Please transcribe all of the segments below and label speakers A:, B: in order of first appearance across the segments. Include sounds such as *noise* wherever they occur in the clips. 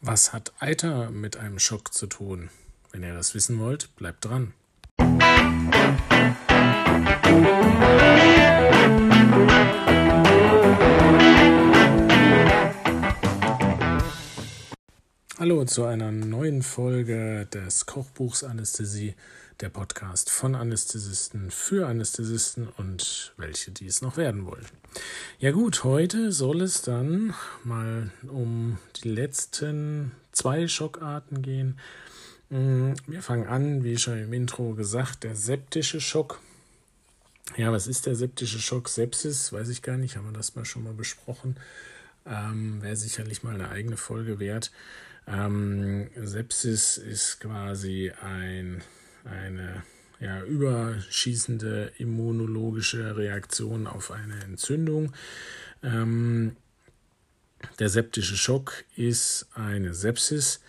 A: Was hat Eiter mit einem Schock zu tun? Wenn ihr das wissen wollt, bleibt dran. Hallo zu einer neuen Folge des Kochbuchs Anästhesie, der Podcast von Anästhesisten für Anästhesisten und welche dies noch werden wollen. Ja gut, heute soll es dann mal um die letzten zwei Schockarten gehen. Mm, wir fangen an, wie schon im Intro gesagt, der septische Schock. Ja, was ist der septische Schock? Sepsis, weiß ich gar nicht, haben wir das mal schon mal besprochen. Ähm, Wäre sicherlich mal eine eigene Folge wert. Ähm, Sepsis ist quasi ein, eine ja, überschießende immunologische Reaktion auf eine Entzündung. Ähm, der septische Schock ist eine Sepsis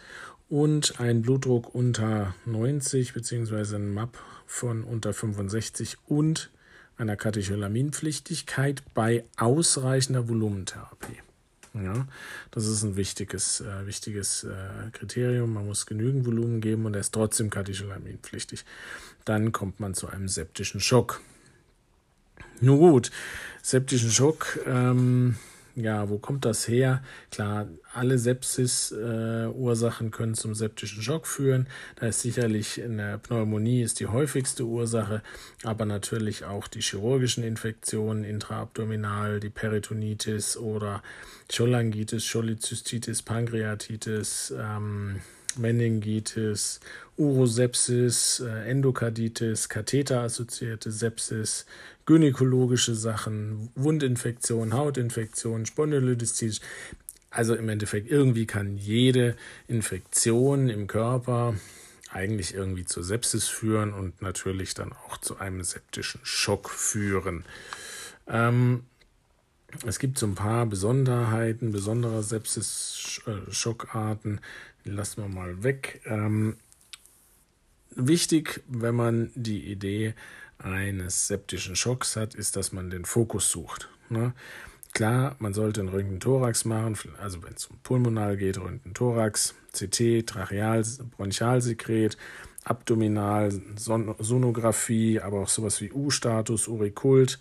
A: und ein Blutdruck unter 90 bzw. ein MAP von unter 65 und einer Katecholaminpflichtigkeit bei ausreichender Volumentherapie. Ja, das ist ein wichtiges, äh, wichtiges äh, Kriterium. Man muss genügend Volumen geben und er ist trotzdem katecholaminpflichtig. Dann kommt man zu einem septischen Schock. Nun gut, septischen Schock ähm, ja, wo kommt das her? Klar, alle Sepsis-Ursachen äh, können zum septischen Schock führen. Da ist sicherlich eine Pneumonie ist die häufigste Ursache, aber natürlich auch die chirurgischen Infektionen intraabdominal, die Peritonitis oder Cholangitis, Cholezystitis, Pankreatitis, ähm, Meningitis, Urosepsis, äh, Endokarditis, Katheterassoziierte Sepsis, gynäkologische Sachen, Wundinfektionen, Hautinfektionen, Spondylolisthesis. Also im Endeffekt irgendwie kann jede Infektion im Körper eigentlich irgendwie zur Sepsis führen und natürlich dann auch zu einem septischen Schock führen. Ähm, es gibt so ein paar Besonderheiten, besondere Sepsis-Schockarten, die lassen wir mal weg. Ähm, wichtig, wenn man die Idee eines septischen Schocks hat, ist, dass man den Fokus sucht. Ne? Klar, man sollte einen Röntgen-Thorax machen, also wenn es um Pulmonal geht, Röntgen-Thorax, CT, Tracheal, Bronchialsekret, Abdominal, Son Sonographie, aber auch sowas wie U-Status, Urikult.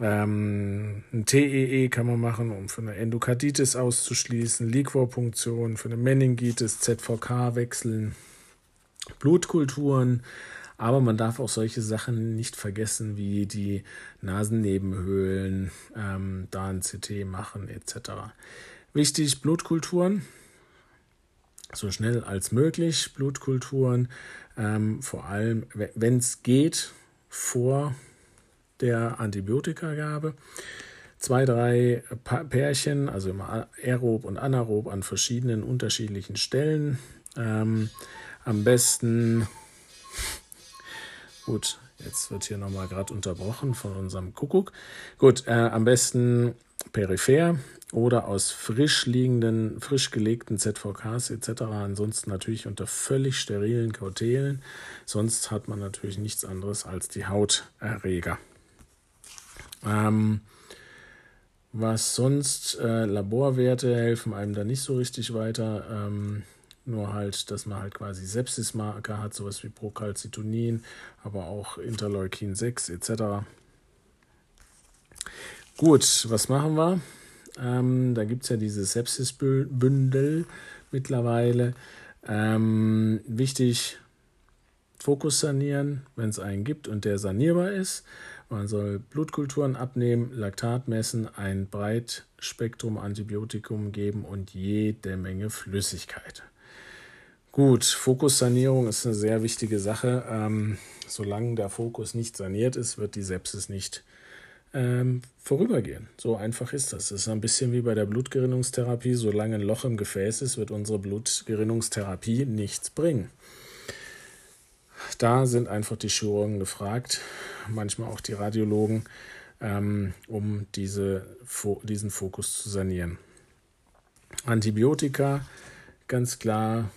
A: Ähm, ein TEE e kann man machen, um für eine Endokarditis auszuschließen, Liquorpunktion, für eine Meningitis, ZVK wechseln, Blutkulturen, aber man darf auch solche Sachen nicht vergessen, wie die Nasennebenhöhlen, ähm, da ein CT machen etc. Wichtig, Blutkulturen, so schnell als möglich Blutkulturen, ähm, vor allem, wenn es geht, vor der Antibiotikagabe. Zwei, drei Pärchen, also immer aerob und anaerob an verschiedenen unterschiedlichen Stellen. Ähm, am besten Gut, jetzt wird hier nochmal gerade unterbrochen von unserem Kuckuck. Gut, äh, am besten peripher oder aus frisch liegenden, frisch gelegten ZVKs etc. Ansonsten natürlich unter völlig sterilen Kautelen. Sonst hat man natürlich nichts anderes als die Hauterreger. Ähm, was sonst, äh, Laborwerte helfen einem da nicht so richtig weiter. Ähm, nur halt, dass man halt quasi Sepsismarker hat, sowas wie Procalcitonin, aber auch Interleukin 6 etc. Gut, was machen wir? Ähm, da gibt es ja diese Sepsisbündel mittlerweile. Ähm, wichtig, Fokus sanieren, wenn es einen gibt und der sanierbar ist. Man soll Blutkulturen abnehmen, Laktat messen, ein Breitspektrum Antibiotikum geben und jede Menge Flüssigkeit. Gut, Fokussanierung ist eine sehr wichtige Sache. Ähm, solange der Fokus nicht saniert ist, wird die Sepsis nicht ähm, vorübergehen. So einfach ist das. Es ist ein bisschen wie bei der Blutgerinnungstherapie. Solange ein Loch im Gefäß ist, wird unsere Blutgerinnungstherapie nichts bringen. Da sind einfach die Chirurgen gefragt, manchmal auch die Radiologen, ähm, um diese, diesen Fokus zu sanieren. Antibiotika, ganz klar,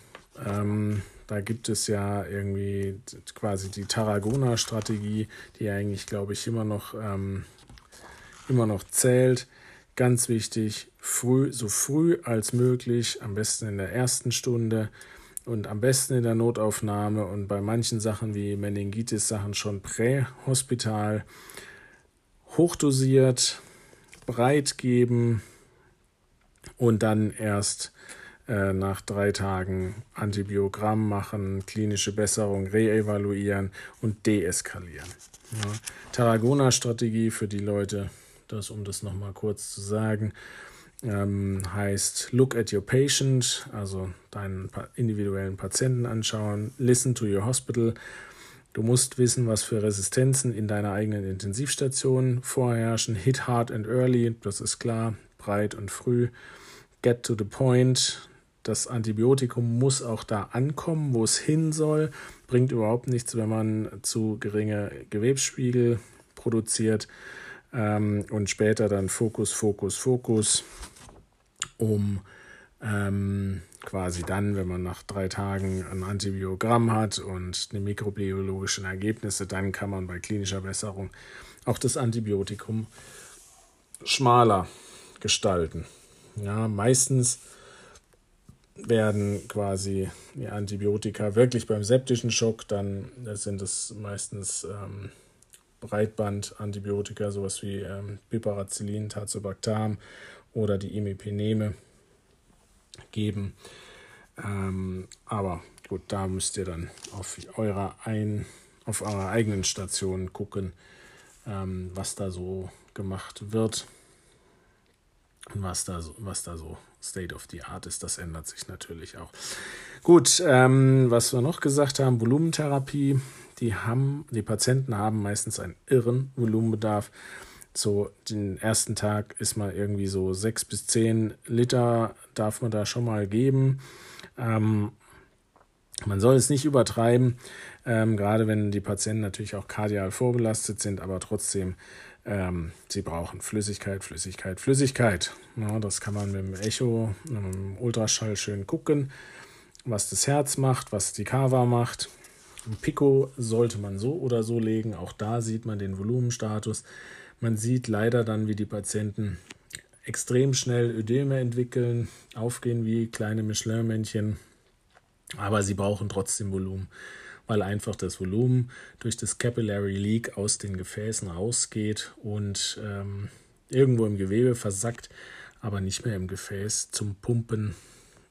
A: ähm, da gibt es ja irgendwie quasi die Tarragona-Strategie, die eigentlich, glaube ich, immer noch, ähm, immer noch zählt. Ganz wichtig, früh, so früh als möglich, am besten in der ersten Stunde und am besten in der Notaufnahme und bei manchen Sachen wie Meningitis-Sachen schon prähospital, hochdosiert, breit geben und dann erst äh, nach drei Tagen Antibiogramm machen, klinische Besserung reevaluieren und deeskalieren. Ja. Tarragona-Strategie für die Leute, das um das nochmal kurz zu sagen, ähm, heißt Look at your patient, also deinen individuellen Patienten anschauen, listen to your hospital. Du musst wissen, was für Resistenzen in deiner eigenen Intensivstation vorherrschen. Hit hard and early, das ist klar, breit und früh. Get to the point, das Antibiotikum muss auch da ankommen, wo es hin soll. Bringt überhaupt nichts, wenn man zu geringe Gewebsspiegel produziert. Ähm, und später dann Fokus, Fokus, Fokus, um ähm, quasi dann, wenn man nach drei Tagen ein Antibiogramm hat und die mikrobiologischen Ergebnisse, dann kann man bei klinischer Besserung auch das Antibiotikum schmaler gestalten. Ja, meistens werden quasi die Antibiotika wirklich beim septischen Schock, dann sind es meistens ähm, Breitband-Antibiotika, sowas wie ähm, Piperacillin, Tazobactam oder die Imipeneme geben. Ähm, aber gut, da müsst ihr dann auf eurer, ein, auf eurer eigenen Station gucken, ähm, was da so gemacht wird und was da, was da so State of the Art ist. Das ändert sich natürlich auch. Gut, ähm, was wir noch gesagt haben, Volumentherapie. Die, haben, die Patienten haben meistens einen irren Volumenbedarf. So, den ersten Tag ist mal irgendwie so sechs bis zehn Liter, darf man da schon mal geben. Ähm, man soll es nicht übertreiben, ähm, gerade wenn die Patienten natürlich auch kardial vorbelastet sind, aber trotzdem ähm, sie brauchen Flüssigkeit, Flüssigkeit, Flüssigkeit. Ja, das kann man mit dem Echo, mit dem Ultraschall schön gucken, was das Herz macht, was die Kava macht. Ein Pico sollte man so oder so legen. Auch da sieht man den Volumenstatus. Man sieht leider dann, wie die Patienten extrem schnell Ödeme entwickeln, aufgehen wie kleine Michelin-Männchen. Aber sie brauchen trotzdem Volumen weil einfach das Volumen durch das Capillary Leak aus den Gefäßen rausgeht und ähm, irgendwo im Gewebe versackt, aber nicht mehr im Gefäß zum Pumpen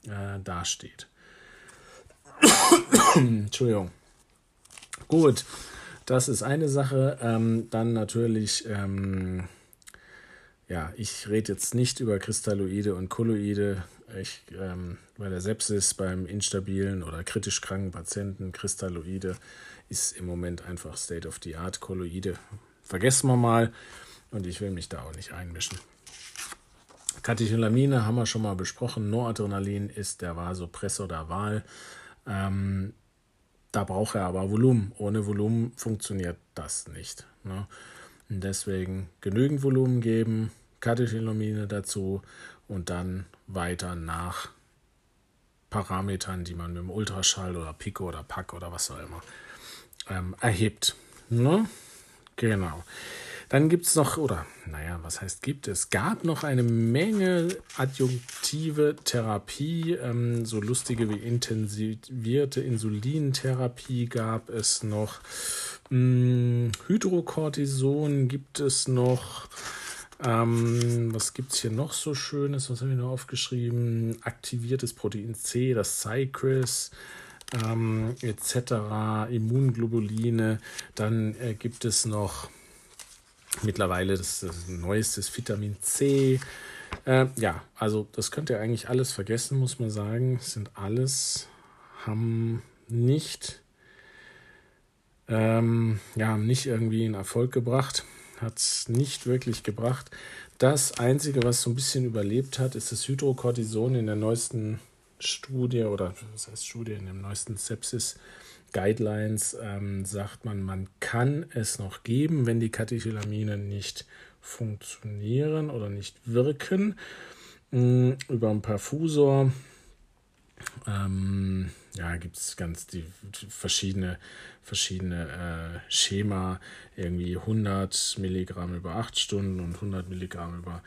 A: äh, dasteht. *coughs* Entschuldigung. Gut, das ist eine Sache. Ähm, dann natürlich, ähm, ja, ich rede jetzt nicht über Kristalloide und Kolloide. Ich, ähm, bei der Sepsis beim instabilen oder kritisch kranken Patienten, Kristalloide ist im Moment einfach State of the Art. Kolloide vergessen wir mal und ich will mich da auch nicht einmischen. Katecholamine haben wir schon mal besprochen. Noradrenalin ist der Vasopressor der Wahl. Ähm, da braucht er aber Volumen. Ohne Volumen funktioniert das nicht. Ne? Und deswegen genügend Volumen geben, Katecholamine dazu und dann weiter nach Parametern, die man mit dem Ultraschall oder Pico oder Pack oder was auch immer ähm, erhebt. Ne? Genau. Dann gibt es noch, oder naja, was heißt gibt es? gab noch eine Menge adjunktive Therapie, ähm, so lustige wie intensivierte Insulintherapie gab es noch. Hm, Hydrocortison gibt es noch. Ähm, was gibt es hier noch so Schönes? Was habe ich noch aufgeschrieben? Aktiviertes Protein C, das Cycris. Ähm, etc., Immunglobuline. Dann äh, gibt es noch mittlerweile das, das neueste Vitamin C. Äh, ja, also das könnt ihr eigentlich alles vergessen, muss man sagen. Das sind alles, haben nicht, ähm, ja, nicht irgendwie einen Erfolg gebracht hat es nicht wirklich gebracht. Das Einzige, was so ein bisschen überlebt hat, ist das Hydrocortison in der neuesten Studie oder was heißt Studie, in dem neuesten Sepsis Guidelines ähm, sagt man, man kann es noch geben, wenn die Katecholamine nicht funktionieren oder nicht wirken. Ähm, über einen Perfusor ähm, ja, gibt es ganz die, die, verschiedene, verschiedene äh, Schema, irgendwie 100 Milligramm über 8 Stunden und 100 Milligramm über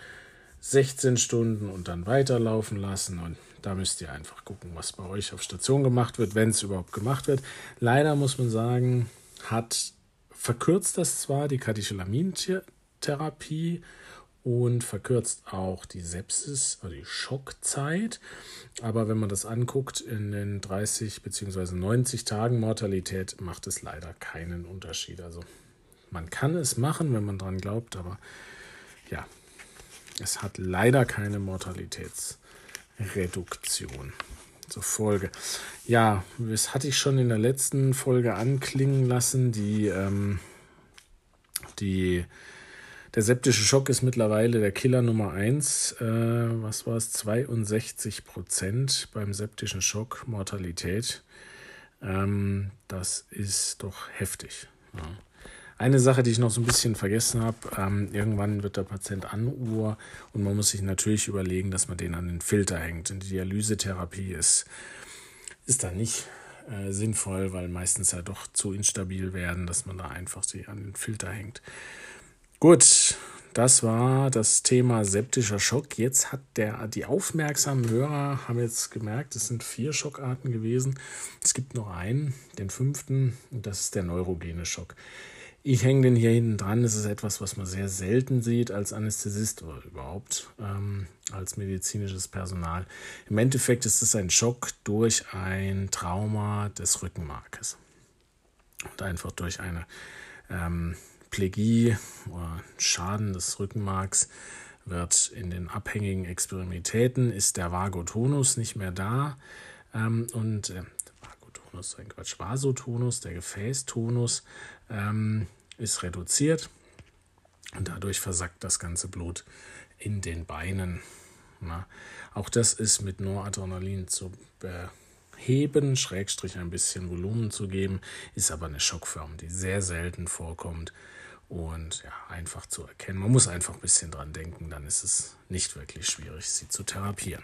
A: 16 Stunden und dann weiterlaufen lassen. Und da müsst ihr einfach gucken, was bei euch auf Station gemacht wird, wenn es überhaupt gemacht wird. Leider muss man sagen, hat verkürzt das zwar die Katecholamintherapie und verkürzt auch die Sepsis oder die Schockzeit. Aber wenn man das anguckt, in den 30 bzw. 90 Tagen Mortalität macht es leider keinen Unterschied. Also man kann es machen, wenn man dran glaubt, aber ja, es hat leider keine Mortalitätsreduktion zur Folge. Ja, das hatte ich schon in der letzten Folge anklingen lassen. Die, ähm, die, der septische Schock ist mittlerweile der Killer Nummer 1. Äh, was war es? 62 Prozent beim septischen Schock Mortalität. Ähm, das ist doch heftig. Ja. Eine Sache, die ich noch so ein bisschen vergessen habe, ähm, irgendwann wird der Patient Anuhr und man muss sich natürlich überlegen, dass man den an den Filter hängt. Und die Dialysetherapie ist, ist da nicht äh, sinnvoll, weil meistens ja doch zu instabil werden, dass man da einfach sie an den Filter hängt. Gut, das war das Thema septischer Schock. Jetzt hat der, die aufmerksamen Hörer haben jetzt gemerkt, es sind vier Schockarten gewesen. Es gibt noch einen, den fünften, und das ist der neurogene Schock. Ich hänge den hier hinten dran. Das ist etwas, was man sehr selten sieht als Anästhesist oder überhaupt ähm, als medizinisches Personal. Im Endeffekt ist es ein Schock durch ein Trauma des Rückenmarkes und einfach durch eine ähm, Plegie oder Schaden des Rückenmarks wird in den abhängigen Experimentitäten ist der Vagotonus nicht mehr da ähm, und äh, Vagotonus, ein Quatsch, Vasotonus, der Gefäßtonus ähm, ist reduziert und dadurch versackt das ganze Blut in den Beinen. Na, auch das ist mit Noradrenalin zu beheben, Schrägstrich ein bisschen Volumen zu geben, ist aber eine Schockform, die sehr selten vorkommt und ja, einfach zu erkennen. Man muss einfach ein bisschen dran denken, dann ist es nicht wirklich schwierig, sie zu therapieren.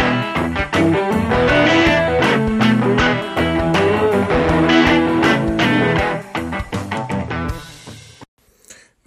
A: Thank you.